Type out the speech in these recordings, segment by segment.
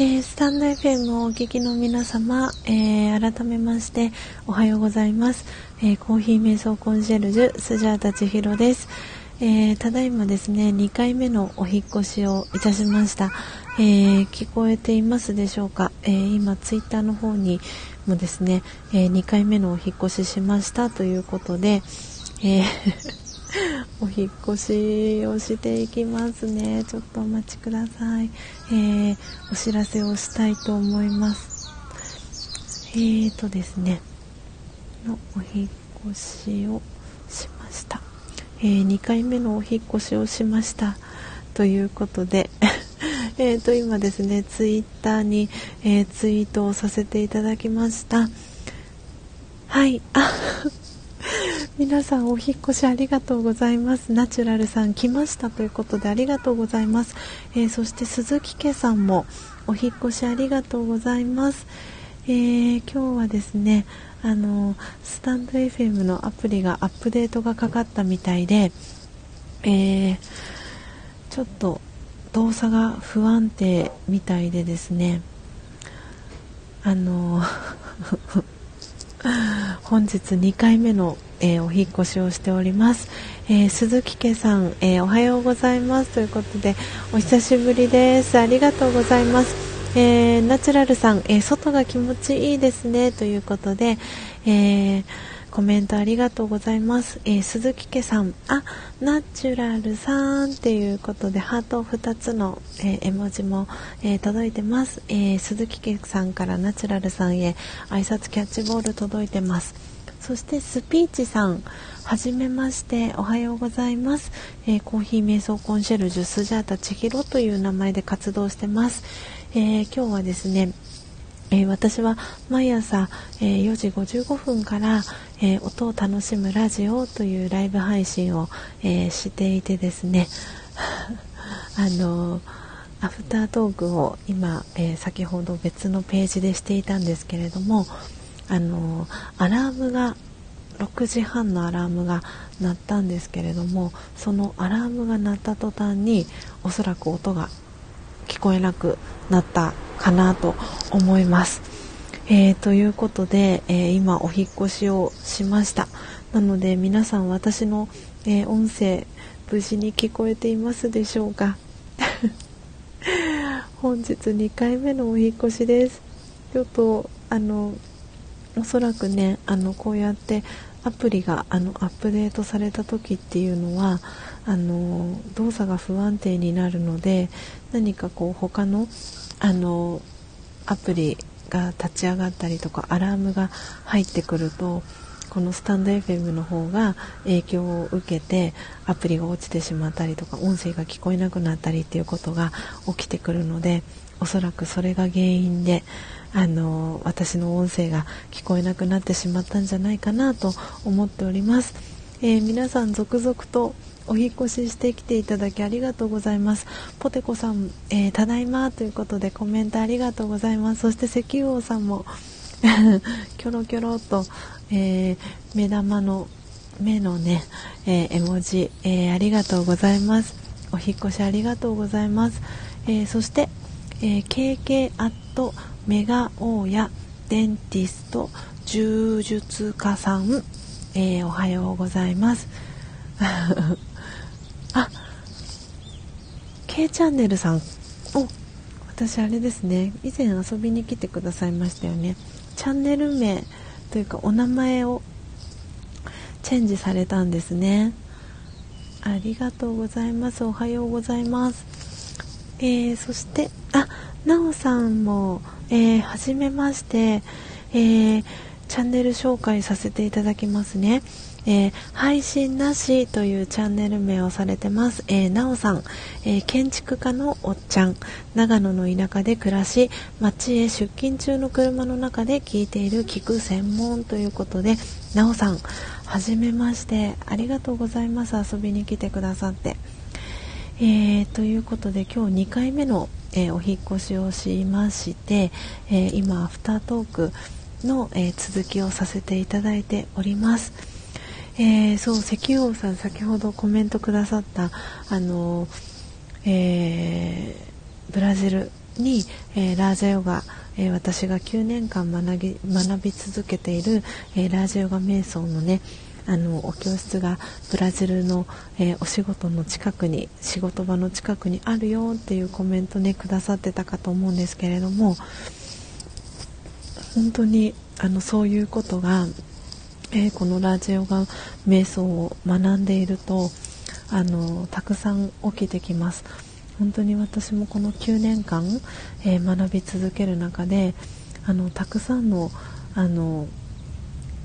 えー、スタンド FM をお聞きの皆様、えー、改めましておはようございます、えー、コーヒー瞑想コンシェルジュスジャータ千尋です、えただいまですね2回目のお引越しをいたしました、え聞こえていますでしょうか、え今ツイッターの方にもですね、え2回目のお引越ししましたということで、え お引越しをしていきますね。ちょっとお待ちください、えー、お知らせをしたいと思います。えーとですね。のお引越しをしました、えー、2回目のお引越しをしました。ということで。えーと今ですねツイッターに、えー、ツイートをさせていただきました。はい。あ皆さんお引越しありがとうございます。ナチュラルさん来ましたということでありがとうございます、えー、そして鈴木家さんもお引越しありがとうございます、えー、今日はですねあのスタンド FM のアプリがアップデートがかかったみたいで、えー、ちょっと動作が不安定みたいでですねあの 本日2回目の、えー、お引越しをしております、えー、鈴木家さん、えー、おはようございます。ということでお久しぶりです。ありがとうございます、えナチュラルさん、え外が気持ちいいですね。ということで、えーコメントありがとうございます。えー、鈴木家さん、あ、ナチュラルさんっていうことで、ハート2つの、えー、絵文字も、えー、届いてます、え鈴木家さんからナチュラルさんへ挨拶キャッチボール届いてます。そしてスピーチさん、はじめまして、おはようございます。えコーヒー瞑想コンシェルジュスジャータ千尋という名前で活動してます。え今日はですね、えー、私は毎朝、えー、4時55分から、えー、音を楽しむラジオというライブ配信を、えしていてですね。あのアフタートークを今、え先ほど別のページでしていたんですけれどもあのアラームが6時半のアラームが鳴ったんですけれどもそのアラームが鳴った途端におそらく音が聞こえなくなったかなと思います。えー、ということで、えー、今お引越しをしました。なので皆さん私の、えー、音声無事に聞こえていますでしょうか？本日2回目のお引越しです。ちょっとあのおそらくねあのこうやってアプリがあのアップデートされた時っていうのはあの動作が不安定になるので何かこう他のあのアプリが立ち上がったりとかアラームが入ってくるとこのスタンド FM の方が影響を受けてアプリが落ちてしまったりとか音声が聞こえなくなったりっていうことが起きてくるのでおそらくそれが原因であの私の音声が聞こえなくなってしまったんじゃないかなと思っております、えー、皆さん続々とお引越ししてきていただきありがとうございます。ポテコさん、えー、ただいまということでコメントありがとうございます。そして石油王さんも キョロキョロと、えー、目玉の目のね、えー、絵文字、えありがとうございます。お引越しありがとうございます、えそして、え KK アットメガオーヤデンティスト柔術家さん、えおはようございます。K チャンネルさん。お私あれですね。以前遊びに来てくださいましたよね。チャンネル名というかお名前をチェンジされたんですね。ありがとうございます。おはようございます。えー、そしてあなおさんも、えー、はじめまして、えー、チャンネル紹介させていただきますね。えー、配信なしというチャンネル名をされてます、えー、なおさん、えー、建築家のおっちゃん。長野の田舎で暮らし町へ出勤中の車の中で聞いている聞く専門ということでなおさんはじめまして。ありがとうございます。遊びに来てくださって、えー、ということで今日2回目の、えお引越しをしまして、え今アフタートークの、え続きをさせていただいております。えー、そう石油王さん先ほどコメントくださったあの、えー、ブラジルに、えー、ラージャヨガ、え、私が9年間学び学び続けている、え、ラージャヨガ瞑想のねあのお教室がブラジルの、えお仕事の近くに仕事場の近くにあるよっていうコメントねくださってたかと思うんですけれども本当にあのそういうことが、えー、このラジオが瞑想を学んでいるとあのたくさん起きてきます。本当に私もこの9年間、えー、学び続ける中であのたくさんのあの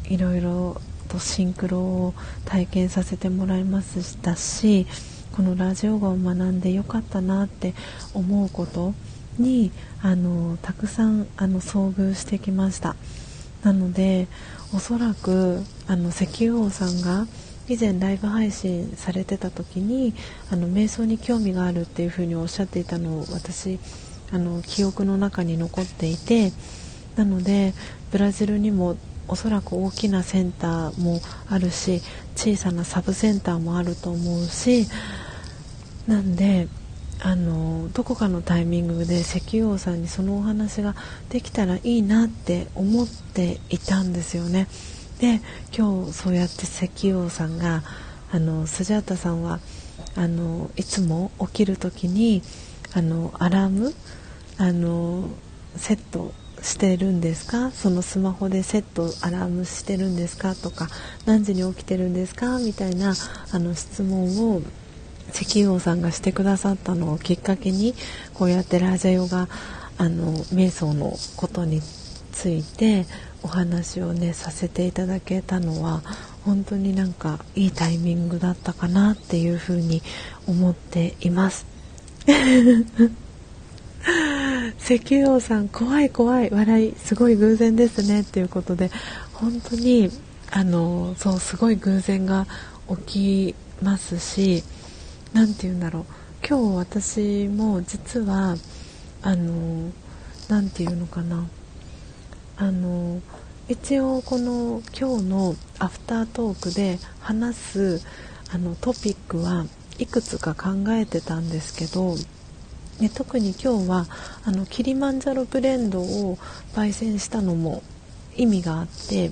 いろいろとシンクロを体験させてもらいましたしこのラジオ語を学んでよかったなって思うことにあのたくさんあの遭遇してきました。なのでおそらくあの石油王さんが以前ライブ配信されてた時にあの瞑想に興味があるっていうふうにおっしゃっていたのを私あの記憶の中に残っていてなのでブラジルにもおそらく大きなセンターもあるし小さなサブセンターもあると思うしなんであのどこかのタイミングで石油王さんにそのお話ができたらいいなって思っていたんですよね。で今日そうやって石油王さんがあのスジャータさんはあのいつも起きる時にあのアラームあのセットしてるんですか？そのスマホでセットアラームしてるんですか？とか何時に起きてるんですか？みたいなあの質問を石油王さんがしてくださったのをきっかけにこうやってラージャヨがあの瞑想のことについてお話をねさせていただけたのは本当になんかいいタイミングだったかなっていうふうに思っています。石油王さん怖い怖い笑いすごい偶然ですねっていうことで本当にあのそうすごい偶然が起きますし何て言うんだろう。今日私も実はあの何て言うのかな。あの一応この今日のアフタートークで話すあのトピックはいくつか考えてたんですけどで特に今日はあのキリマンジャロブレンドを焙煎したのも意味があって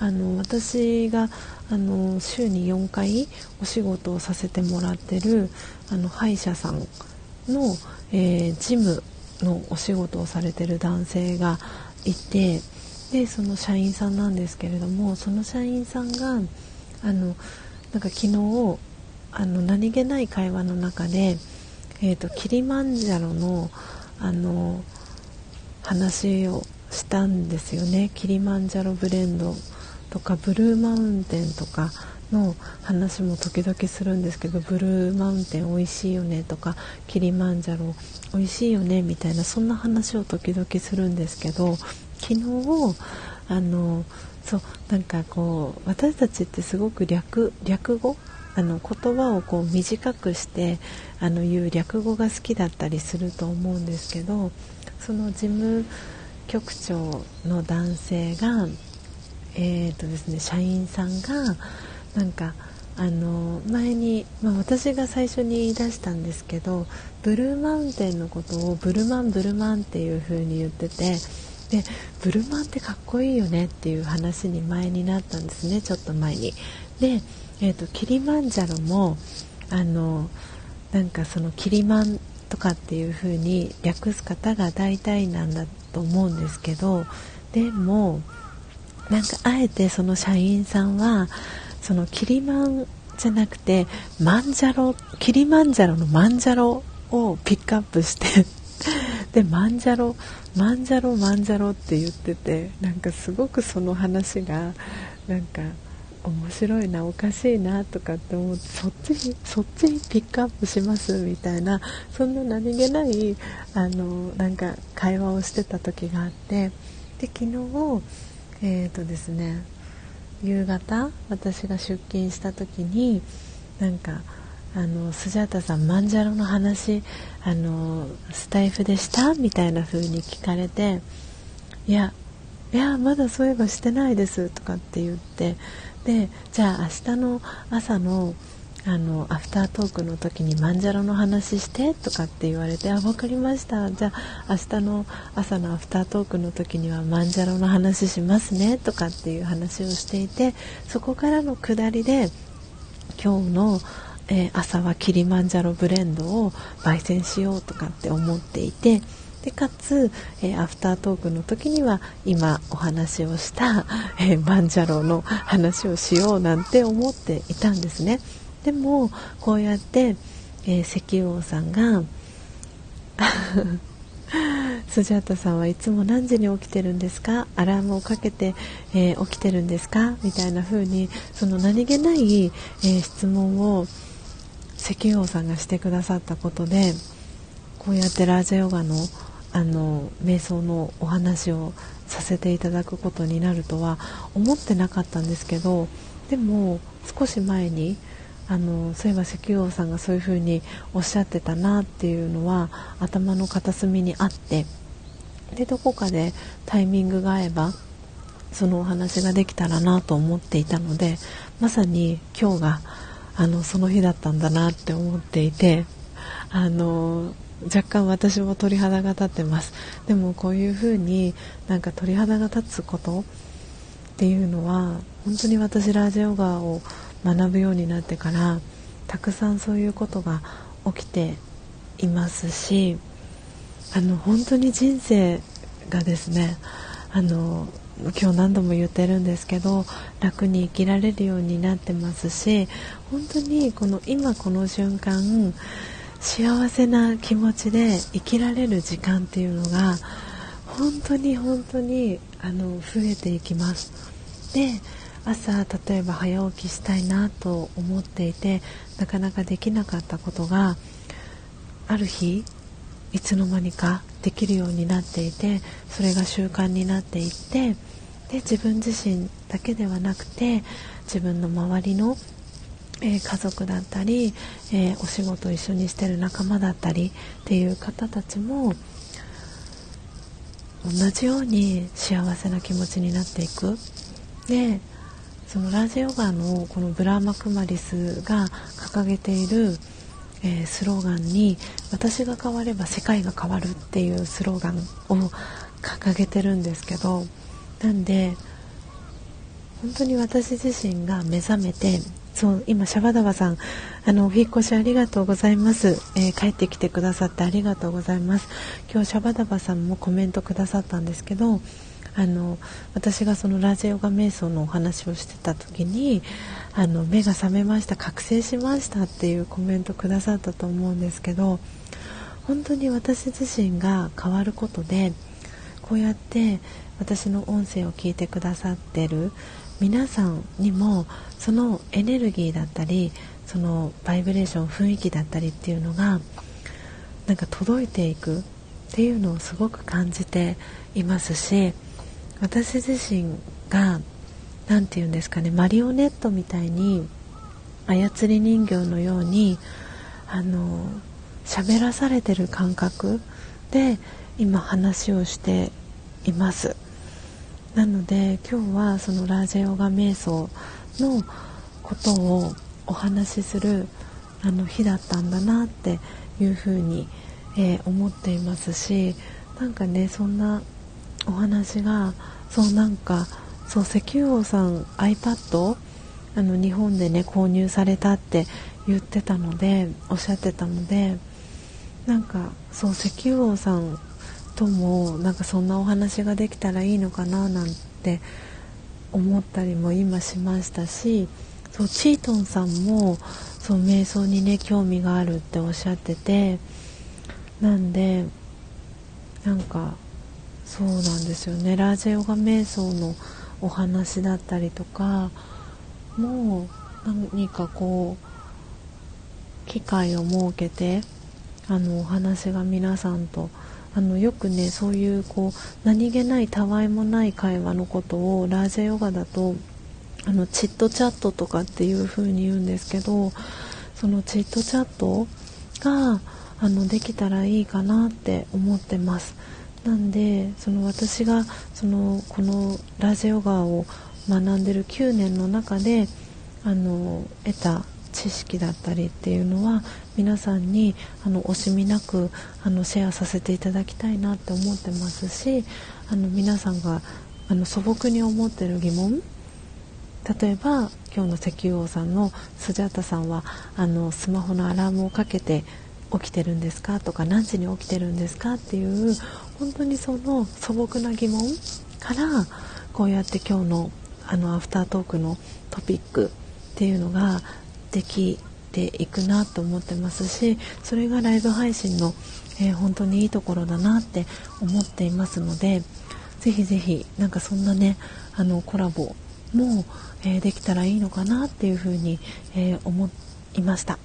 あの私があの週に4回お仕事をさせてもらってるあの歯医者さんの、えー、ジムのお仕事をされてる男性がいてでその社員さんなんですけれどもその社員さんがあのなんか昨日あの何気ない会話の中で、えーと、キリマンジャロのあの話をしたんですよね。キリマンジャロブレンドとかブルーマウンテンとかの話も時々するんですけどブルーマウンテン美味しいよねとかキリマンジャロ美味しいよねみたいなそんな話を時々するんですけど昨日あのそうなんかこう私たちってすごく略略語？あの言葉をこう短くしてあの言う略語が好きだったりすると思うんですけどその事務局長の男性がえーとですね、社員さんがなんかあの前に、まあ、私が最初に言い出したんですけどブルーマウンテンのことをブルマンブルマンっていう風に言っててでブルマンってかっこいいよねっていう話に前になったんですねちょっと前に。で、えーと、キリマンジャロもあのなんかそのキリマンとかっていう風に略す方が大体なんだと思うんですけどでもなんかあえてその社員さんはそのキリマンじゃなくてマンジャロキリマンジャロのマンジャロをピックアップして でマンジャロマンジャロマンジャロって言っててなんかすごくその話がなんか面白いなおかしいなとかって思ってそっちにそっちにピックアップしますみたいなそんな何気ないあのなんか会話をしてた時があってで昨日えーとですね夕方私が出勤した時になんかあのスジャータさんマンジャロの話あのスタイフでした？みたいな風に聞かれていやいやまだそういえばしてないです。とかって言ってでじゃあ明日の朝のあのアフタートークの時にマンジャロの話してとかって言われてあ分かりましたじゃあ明日の朝のアフタートークの時にはマンジャロの話しますねとかっていう話をしていてそこからの下りで今日の、えー、朝はキリマンジャロブレンドを焙煎しようとかって思っていてでかつ、えー、アフタートークの時には今お話をした、えー、マンジャロの話をしようなんて思っていたんですね。でもこうやって、えー、石油王さんが スジャータさんはいつも何時に起きてるんですか？アラームをかけて、えー、起きてるんですか？みたいな風にその何気ない、えー、質問を石油王さんがしてくださったことでこうやってラージャヨガのあの瞑想のお話をさせていただくことになるとは思ってなかったんですけどでも少し前にあのそういえば石油王さんがそういうふうにおっしゃってたなっていうのは頭の片隅にあってでどこかでタイミングが合えばそのお話ができたらなと思っていたのでまさに今日があのその日だったんだなって思っていてあの若干私も鳥肌が立ってます。でもこういうふうになんか鳥肌が立つことっていうのは本当に私ラジオガを学ぶようになってからたくさんそういうことが起きていますしあの本当に人生がですねあの今日何度も言ってるんですけど楽に生きられるようになってますし本当にこの今この瞬間幸せな気持ちで生きられる時間っていうのが本当に本当にあの増えていきます。で朝例えば早起きしたいなと思っていてなかなかできなかったことがある日いつの間にかできるようになっていてそれが習慣になっていってで自分自身だけではなくて自分の周りの、えー、家族だったり、えー、お仕事一緒にしてる仲間だったりっていう方たちも同じように幸せな気持ちになっていく。でそのラジオガのこのブラーマクマリスが掲げている、えー、スローガンに「私が変われば世界が変わる」っていうスローガンを掲げてるんですけどなんで本当に私自身が目覚めてそう今シャバダバさんあのお引越しありがとうございます、えー、帰ってきてくださってありがとうございます。今日シャバダバさんもコメントくださったんですけどあの私がそのラジオガ瞑想のお話をしてた時にあの目が覚めました覚醒しましたっていうコメントくださったと思うんですけど本当に私自身が変わることでこうやって私の音声を聞いてくださってる皆さんにもそのエネルギーだったりそのバイブレーション雰囲気だったりっていうのがなんか届いていくっていうのをすごく感じていますし私自身が何て言うんですかねマリオネットみたいに操り人形のようにあの喋らされてる感覚で今話をしています。なので今日はそのラージェヨガ瞑想のことをお話しするあの日だったんだなっていうふうに、えー、思っていますしなんかねそんなお話がそうなんかそう石油王さん iPad あの日本でね購入されたって言ってたのでおっしゃってたのでなんかそう石油王さんともなんかそんなお話ができたらいいのかななんて思ったりも今しましたしそうチートンさんもそう瞑想にね興味があるっておっしゃっててなんでなんかそうなんですよねラージェヨガ瞑想のお話だったりとかもう何かこう機会を設けてあのお話が皆さんとあのよくねそういうこう何気ないたわいもない会話のことをラージェヨガだとあのチットチャットとかっていう風に言うんですけどそのチットチャットがあのできたらいいかなって思ってます。なんでその私がそのこのラジオガーを学んでる9年の中であの得た知識だったりっていうのは皆さんにあの惜しみなくあのシェアさせていただきたいなって思ってますしあの皆さんがあの素朴に思ってる疑問例えば今日の石油王さんのスジャータさんはあのスマホのアラームをかけて起きてるんですか？とか何時に起きてるんですか？っていう本当にその素朴な疑問からこうやって今日のあのアフタートークのトピックっていうのができていくなと思ってますしそれがライブ配信の、えー、本当にいいところだなって思っていますのでぜひぜひなんかそんなねあのコラボも、えー、できたらいいのかなっていうふうに、えー、思いました、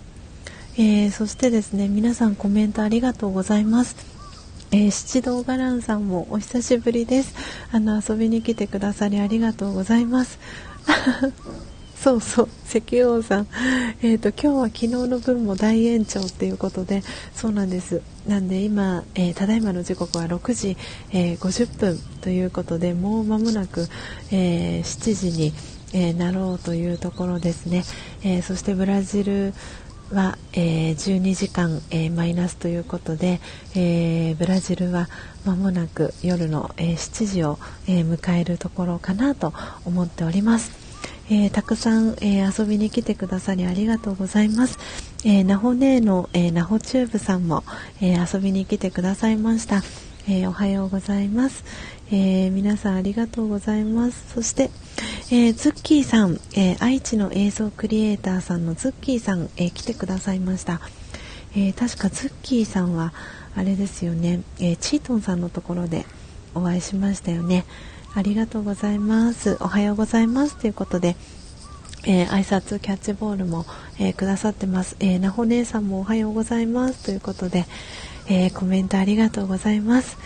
えそしてですね皆さんコメントありがとうございます。えー、七道ガランさんもお久しぶりです。あの遊びに来てくださりありがとうございます。そうそう石油王さん、えーと、今日は昨日の分も大延長っていうことでそうなんです。なんで今、えー、ただいまの時刻は6時、えー、50分ということでもう間もなく、えー、7時に、えなろうというところですね、えそしてブラジルは、えー、12時間、えー、マイナスということで、えー、ブラジルは間もなく夜の、え7時を、え迎えるところかなと思っております。えたくさん、え遊びに来てくださりありがとうございます。えー、ナホネーの、えナホチューブさんも、え遊びに来てくださいました。えおはようございます。え皆さんありがとうございます。そして、えー、ズッキーさん、え、愛知の映像クリエイターさんのズッキーさん、え、来てくださいました、え確かズッキーさんはあれですよね、えチートンさんのところでお会いしましたよね。ありがとうございます。おはようございます。ということでえー、挨拶キャッチボールも、えー、くださってます、えー、なほ姉さんもおはようございます。ということで、えコメントありがとうございます、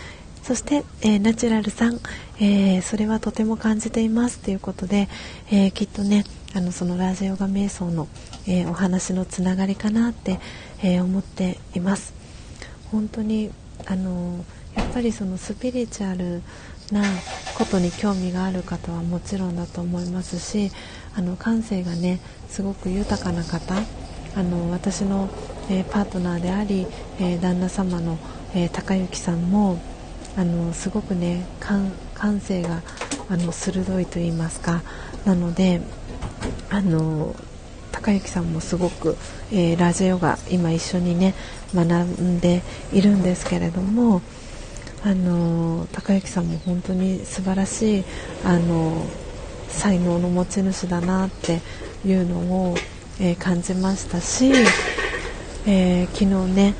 そして、えー、ナチュラルさん、えー、それはとても感じていますということで、えー、きっとねあのそのラージヨガ瞑想の、えお話のつながりかなって、え思っています。本当にあのやっぱりそのスピリチュアルなことに興味がある方はもちろんだと思いますしあの感性がねすごく豊かな方あの私の、えパートナーであり、え旦那様の、え高之さんもあのすごくね感性があの鋭いと言いますか。なのであの高之さんもすごく、えー、ラジオが今一緒にね学んでいるんですけれどもあの高之さんも本当に素晴らしいあの才能の持ち主だなっていうのを、えー、感じましたし、えー、昨日ね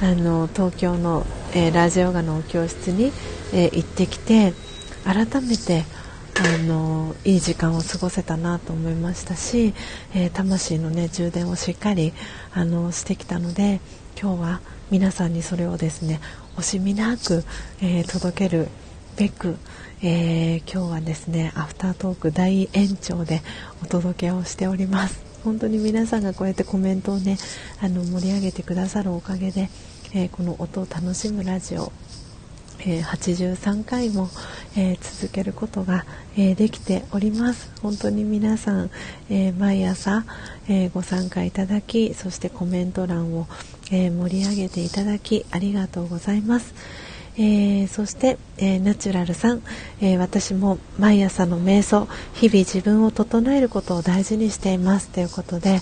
あの東京のえー、ラジオガの教室に、えー、行ってきて改めてあのいい時間を過ごせたなと思いましたし、えー、魂の、ね、充電をしっかりあのしてきたので今日は皆さんにそれをですね惜しみなく、え届けるべく、え今日はですねアフタートーク大延長でお届けをしております。本当に皆さんがこうやってコメントをねあの盛り上げてくださるおかげでえー、この音を楽しむラジオ、えー、83回も、えー、続けることが、えできております。本当に皆さん、え毎朝、えご参加いただきそしてコメント欄を、え盛り上げていただきありがとうございます。えー、そして、えー、ナチュラルさん、えー、私も毎朝の瞑想日々自分を整えることを大事にしています。ということで、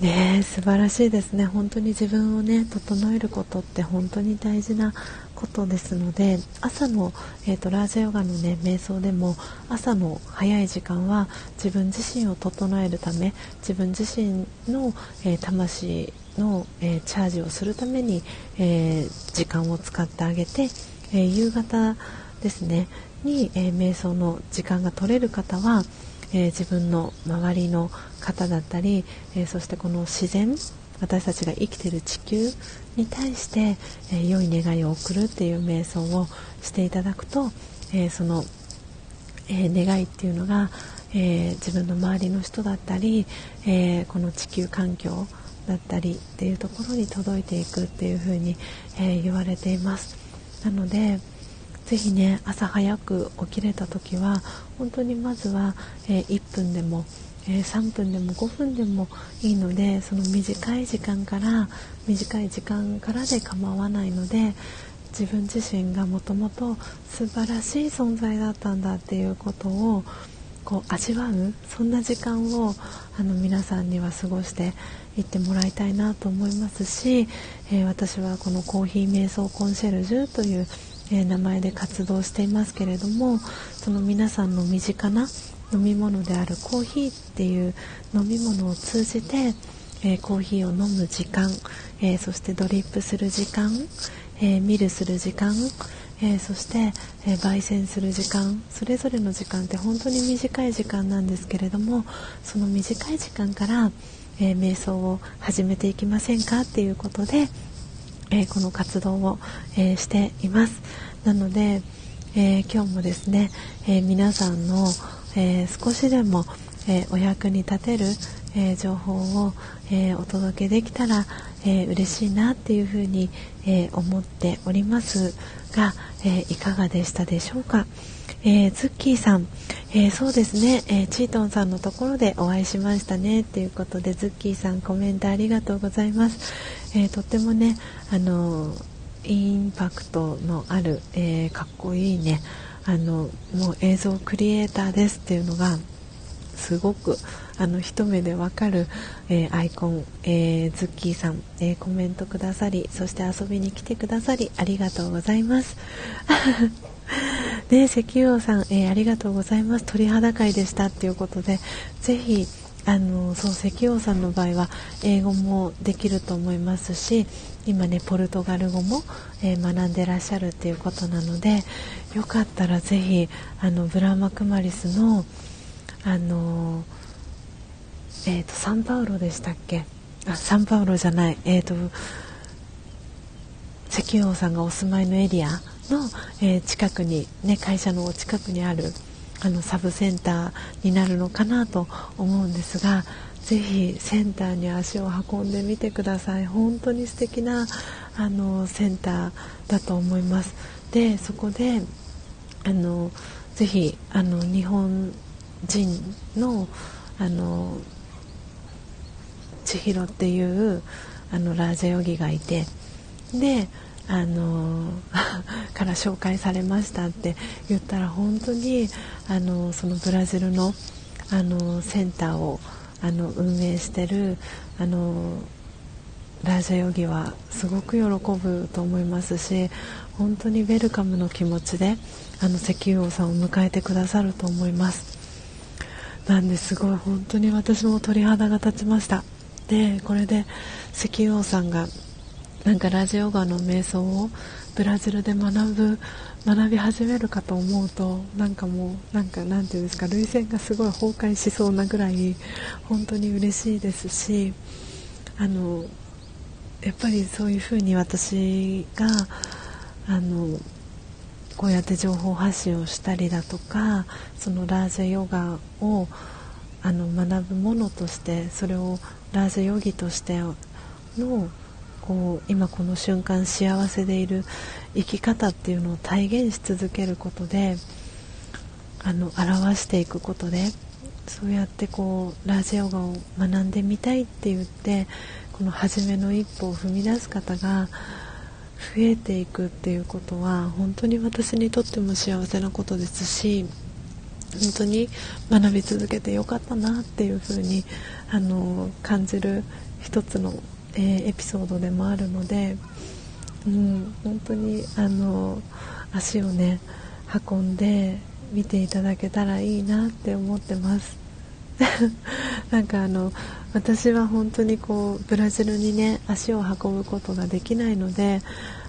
ね素晴らしいですね。本当に自分をね整えることって本当に大事なことですので朝の、えーと、ラージャヨガのね瞑想でも朝の早い時間は自分自身を整えるため自分自身の、えー、魂の、えー、チャージをするために、えー、時間を使ってあげて、え夕方ですねに、え瞑想の時間が取れる方はえー、自分の周りの方だったり、えー、そしてこの自然私たちが生きている地球に対して、えー、良い願いを送るっていう瞑想をしていただくと、えその、え願いっていうのが、え自分の周りの人だったり、えこの地球環境だったりっていうところに届いていくっていうふうに、え言われています。なのでぜひね朝早く起きれた時は本当にまずは、えー、1分でも、えー、3分でも5分でもいいのでその短い時間から短い時間からで構わないので自分自身がもともと素晴らしい存在だったんだっていうことをこう味わうそんな時間をあの皆さんには過ごしていってもらいたいなと思いますし、えー、私はこのコーヒー瞑想コンシェルジュという、え、名前で活動していますけれどもその皆さんの身近な飲み物であるコーヒーっていう飲み物を通じて、えー、コーヒーを飲む時間、えそしてドリップする時間、えミルする時間え、そして、え、焙煎する時間それぞれの時間って本当に短い時間なんですけれどもその短い時間から、え、瞑想を始めていきませんかっていうことで、えこの活動を、えしています。なので、え今日もですね、え皆さんの、え少しでも、えお役に立てる、え情報を、えお届けできたら、え嬉しいなっていうふうに、え思っておりますが、え、いかがでしたでしょうか、えー、ズッキーさん、えー、そうですね、えチートンさんのところでお会いしましたねということでズッキーさんコメントありがとうございます、えとってもねあのインパクトのある、えかっこいいねあのもう映像クリエイターですっていうのがすごくあの一目でわかる、えー、アイコン、えー、ズッキーさん、えー、コメントくださりそして遊びに来てくださりありがとうございます。ね石油王さん、えありがとうございます。鳥肌会でしたっていうことでぜひあのそう石王さんの場合は英語もできると思いますし今ねポルトガル語も、えー、学んでらっしゃるっていうことなのでよかったらぜひあのブラーマクマリスのあのえーと、サンパウロでしたっけ？あサンパウロじゃない。えっ、ー、と石油王さんがお住まいのエリアの、えー、近くに、ね、会社の近くにあるあのサブセンターになるのかなと思うんですがぜひセンターに足を運んでみてください。本当に素敵なあのセンターだと思います。でそこであのぜひあの日本人のあの千尋っていうあのラージャヨギがいてであの から紹介されましたって言ったら本当にあのそのブラジルのあのセンターをあの運営してるあのラジャヨギはすごく喜ぶと思いますし本当にウェルカムの気持ちであの石油王さんを迎えてくださると思います。なんですごい本当に私も鳥肌が立ちました。でこれで石油王さんがなんかラジオガの瞑想をブラジルで学ぶ学び始めるかと思うとなんかもうなんかなんていうんですか涙腺がすごい崩壊しそうなぐらい本当に嬉しいですしあのやっぱりそういうふうに私があのこうやって情報発信をしたりだとかそのラージャヨガをあの学ぶものとしてそれをラージャヨギとしてのこう今この瞬間幸せでいる生き方っていうのを体現し続けることであの表していくことでそうやってこうラジヨガを学んでみたいって言ってこの初めの一歩を踏み出す方が増えていくっていうことは本当に私にとっても幸せなことですし本当に学び続けてよかったなっていうふうにあの感じる一つの、えー、エピソードでもあるので、うん、本当にあの足をね運んで見ていただけたらいいなって思ってます。なんかあの私は本当にこうブラジルにね足を運ぶことができないので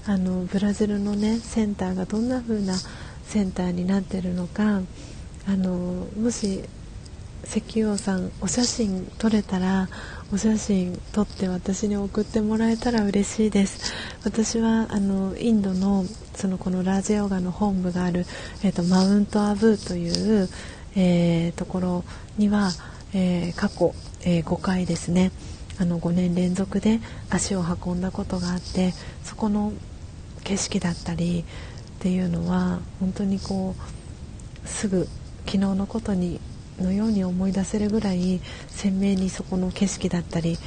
あのブラジルのねセンターがどんな風なセンターになってるのかあのもし石油王さんお写真撮れたらお写真撮って私に送ってもらえたら嬉しいです。私はあのインドのそのこのラージヨガの本部がある、えーと、マウントアブーという、えー、ところには、えー、過去、えー、5回ですね。あの5年連続で足を運んだことがあってそこの景色だったりっていうのは本当にこうすぐ昨日のことにのように思い出せるぐらい鮮明にそこの景色だったり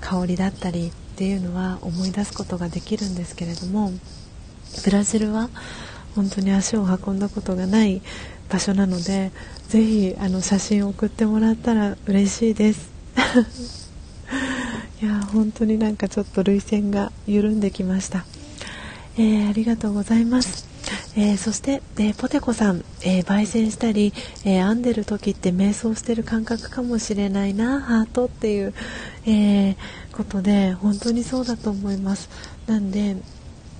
香りだったりっていうのは思い出すことができるんですけれどもブラジルは本当に足を運んだことがない場所なのでぜひあの写真を送ってもらったら嬉しいです。いや本当になんかちょっと涙腺が緩んできました、えー、ありがとうございます。えー、そして、えー、ポテコさん、えー、焙煎したり、え編んでる時って瞑想してる感覚かもしれないなハートっていう、えことで本当にそうだと思います。なんで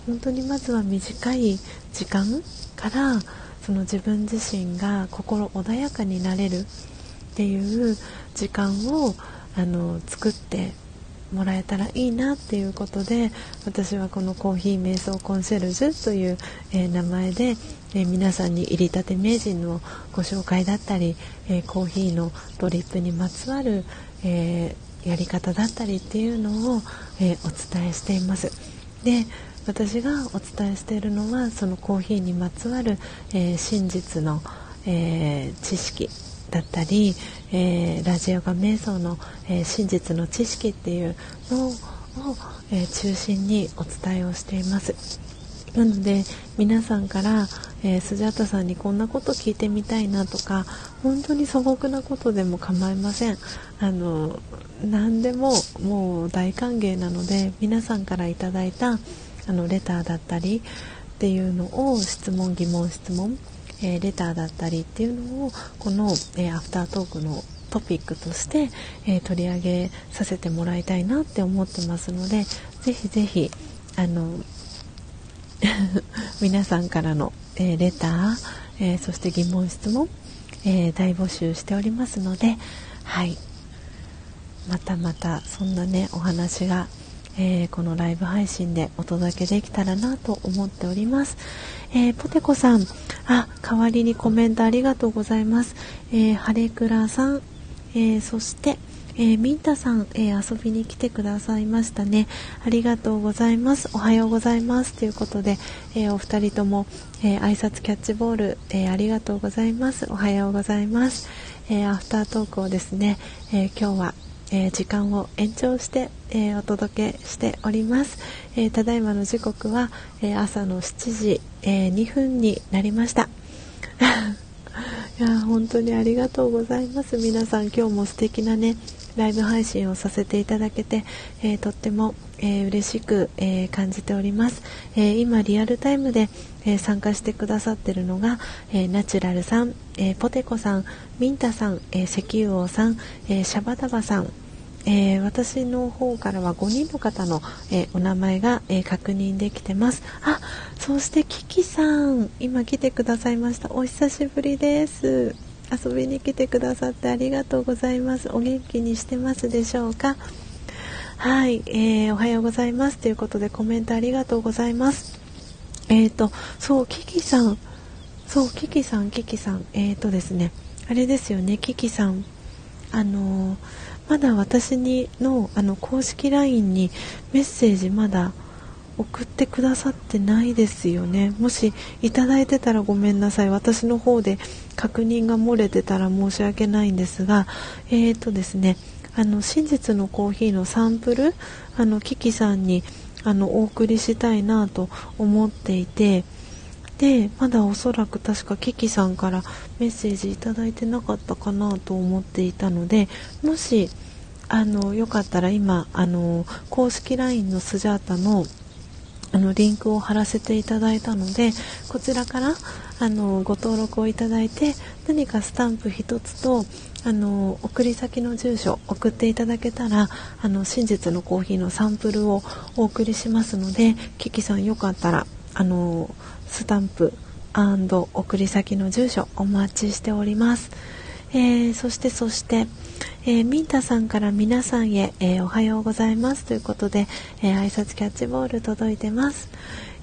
本当にまずは短い時間からその自分自身が心穏やかになれるっていう時間をあの作ってもらえたらいいなっていうことで私はこのコーヒー瞑想コンシェルジュという、えー、名前で、えー、皆さんに入りたて名人のご紹介だったり、えー、コーヒーのドリップにまつわる、えやり方だったりっていうのを、えお伝えしています。で私がお伝えしているのはそのコーヒーにまつわる、え真実の、え知識だったり、えー、ラジオが瞑想の、えー、真実の知識っていうのを、えー、中心にお伝えをしています。なので皆さんから、えスジャータさんにこんなこと聞いてみたいなとか本当に素朴なことでも構いません。あの何でももう大歓迎なので皆さんからいただいたあのレターだったりっていうのを質問疑問質問えー、レターだったりっていうのをこの、えー、アフタートークのトピックとして、えー、取り上げさせてもらいたいなって思ってますのでぜひぜひあの 皆さんからの、えレター、えそして疑問質問、え大募集しておりますのではい。またまたそんなねお話がえー、このライブ配信でお届けできたらなと思っております。えー、ポテコさん、あ、代わりにコメントありがとうございます。えー、ハレクラさん、えそして、えー、ミンタさん、えー、遊びに来てくださいましたね。ありがとうございます。おはようございます。ということで、えー、お二人とも、え挨拶キャッチボール、えありがとうございます。おはようございます。えアフタートークをですね、え今日はえー、時間を延長して、えー、お届けしております、えー、ただいまの時刻は、え朝の7時、え2分になりました。いや本当にありがとうございます。皆さん今日も素敵なねライブ配信をさせていただけて、えとっても、え嬉しく、え感じております、え今リアルタイムで、え参加してくださってるのが、えナチュラルさん、えポテコさんミンタさん、え石油王さん、えシャバダバさんえー、私の方からは5人の方の、えー、お名前が、えー、確認できてます。あそしてキキさん今来てくださいました。お久しぶりです。遊びに来てくださってありがとうございます。お元気にしてますでしょうか？はい、えーおはようございます。ということでコメントありがとうございます。えっ、とそうキキさん。そうキキさんキキさん。えっ、とですね。あれですよねキキさん。あのーまだ私にのあの公式 LINE にメッセージまだ送ってくださってないですよね。もしいただいてたらごめんなさい。私の方で確認が漏れてたら申し訳ないんですがえーとですねあの真実のコーヒーのサンプルあのキキさんにあのお送りしたいなと思っていてでまだおそらく確かキキさんからメッセージいただいてなかったかなと思っていたのでもしあのよかったら今あの公式 LINE のスジャータのあのリンクを貼らせていただいたのでこちらからあのご登録をいただいて何かスタンプ1つとあの送り先の住所送っていただけたらあの真実のコーヒーのサンプルをお送りしますのでキキさんよかったらあのスタンプ送り先の住所お待ちしております、えー、そしてそして、えー、ミンタさんから皆さんへ、えー、おはようございます。ということで、え挨拶キャッチボール届いてます、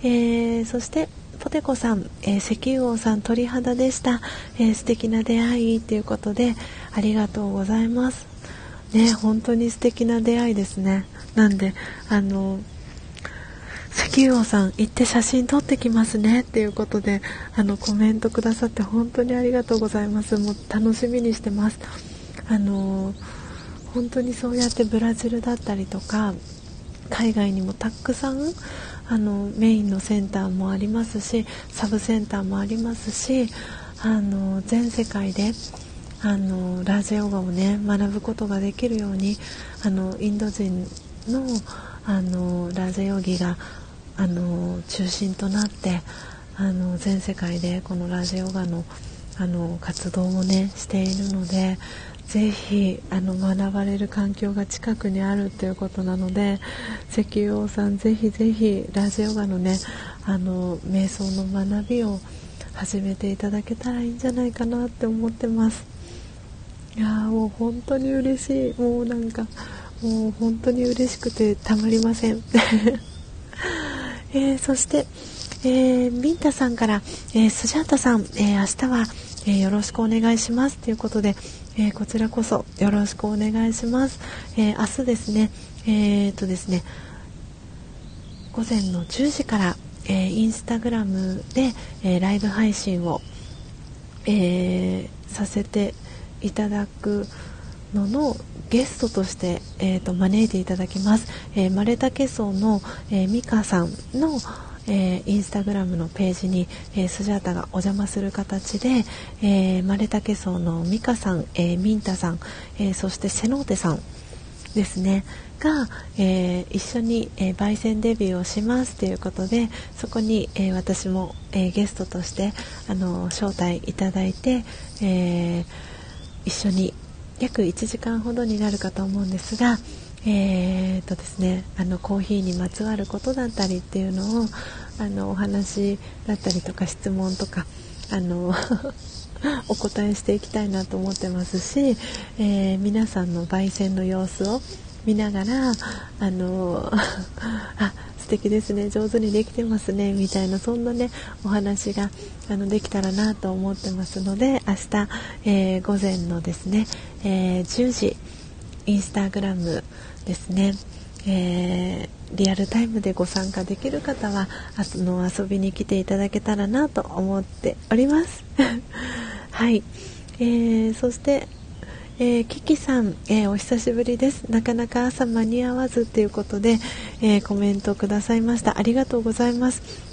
えそしてポテコさん、え石油王さん鳥肌でした、え素敵な出会い。ということでありがとうございます。ね本当に素敵な出会いですね。なんであの石油王さん行って写真撮ってきますねっていうことであのコメントくださって本当にありがとうございます。もう楽しみにしてます。あの本当にそうやってブラジルだったりとか海外にもたくさんあのメインのセンターもありますしサブセンターもありますしあの全世界であのラージヨガをね学ぶことができるようにあのインド人のあのラージヨギがあの中心となってあの全世界でこのラジオガのあの活動をねしているのでぜひあの学ばれる環境が近くにあるということなので石油王さんぜひぜひラジオガのねあの瞑想の学びを始めていただけたらいいんじゃないかなって思ってます。いやもう本当に嬉しい。もうなんかもう本当に嬉しくてたまりません。えー、そして、えー、ミンタさんから、えー、スジャータさん、え明日は、えよろしくお願いします。ということで、えこちらこそよろしくお願いします。え明日ですね、えー、とですね、午前の10時から、えインスタグラムで、えライブ配信を、えさせていただくののゲストとして、えーと、招いていただきます、えー、マレタケソの、えー、ミカさんの、えー、インスタグラムのページに、えー、スジャータがお邪魔する形で、えー、マレタケソのミカさん、えー、ミンタさん、えー、そしてセノーテさんですねが、えー、一緒に、えー、焙煎デビューをしますということでそこに、えー、私も、えー、ゲストとしてあの招待いただいて、えー、一緒に約1時間ほどになるかと思うんですが、えーとですね、あのコーヒーにまつわることだったりっていうのをあのお話だったりとか質問とかあの お答えしていきたいなと思ってますし、えー、皆さんの焙煎の様子を見ながらあのあ 敵ですね。上手にできてますね。みたいなそんなねお話があのできたらなと思ってますので明日、えー、午前のですね、えー、10時インスタグラムですね、えー、リアルタイムでご参加できる方はあの遊びに来ていただけたらなと思っております。はい、えー、そしてえー、キキさん、えー、お久しぶりです。なかなか朝間に合わずということで、えー、コメントくださいました。ありがとうございます。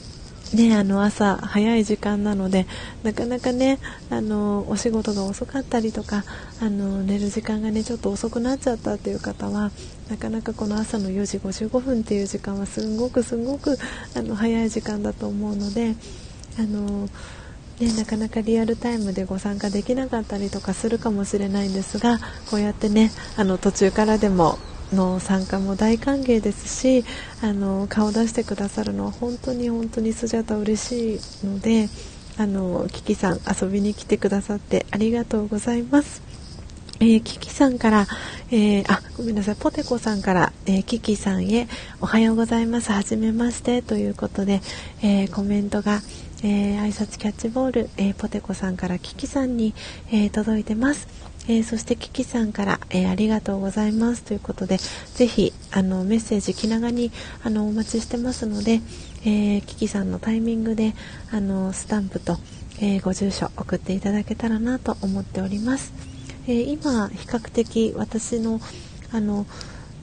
ね、あの朝早い時間なのでなかなかねあのお仕事が遅かったりとかあの寝る時間がねちょっと遅くなっちゃったという方はなかなかこの朝の4時55分っていう時間はすごくすごくあの早い時間だと思うのであのね、なかなかリアルタイムでご参加できなかったりとかするかもしれないんですがこうやってねあの途中からでもの参加も大歓迎ですしあの顔出してくださるのは本当に本当にスジャタ嬉しいのであのキキさん遊びに来てくださってありがとうございます。えー、キキさんから、えー、あ、ごめんなさい、ポテコさんから、えー、キキさんへ、おはようございます、はじめまして、ということで、えー、コメントが、えー、挨拶キャッチボール、えー、ポテコさんからキキさんに、えー、届いてます。えそしてキキさんから、えありがとうございますということで、ぜひあのメッセージ気長にあのお待ちしてますので、えキキさんのタイミングであのスタンプと、えご住所送っていただけたらなと思っております。え今比較的私のあの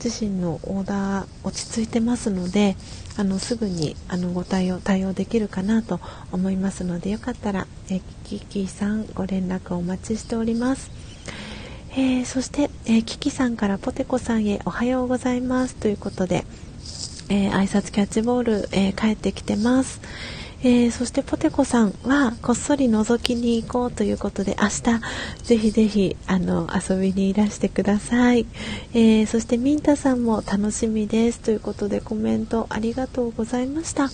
自身のオーダー落ち着いてますのであのすぐにあのご対応対応できるかなと思いますのでよかったらえキキさんご連絡お待ちしております。えー、そして、えー、キキさんからポテコさんへおはようございますということで、えー、挨拶キャッチボール、え帰ってきてます。えー、そしてポテコさんはこっそり覗きに行こうということで明日ぜひぜひあの遊びにいらしてください、えー、そしてミンタさんも楽しみですということでコメントありがとうございました。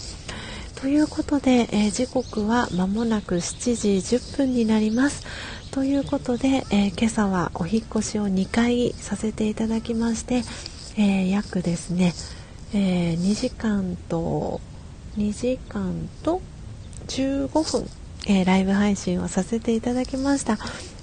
ということで、えー、時刻は間もなく7時10分になります。ということで、え今朝はお引越しを2回させていただきまして、え約ですね、え2時間と2時間と15分、えー、ライブ配信をさせていただきました、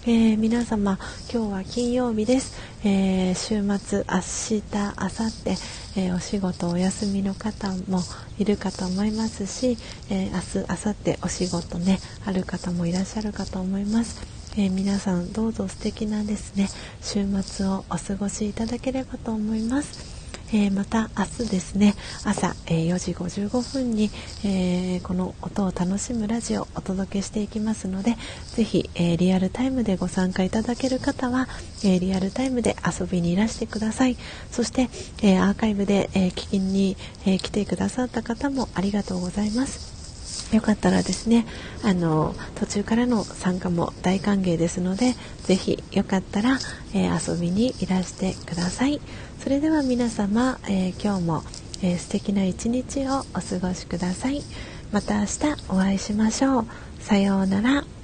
えー、皆様今日は金曜日です、えー、週末明日明後日、えー、お仕事お休みの方もいるかと思いますし、え明日明後日お仕事ねある方もいらっしゃるかと思います。え皆さんどうぞ素敵なですね週末をお過ごしいただければと思います。えー、また明日ですね朝、えー、4時55分に、えー、この音を楽しむラジオをお届けしていきますのでぜひ、えリアルタイムでご参加いただける方は、えリアルタイムで遊びにいらしてください。そして、えアーカイブで、え聞きに、え来てくださった方もありがとうございます。よかったらですねあの途中からの参加も大歓迎ですのでぜひよかったら、えー、遊びにいらしてください。それでは皆様、えー、今日も、えー、素敵な一日をお過ごしください。また明日お会いしましょう。さようなら。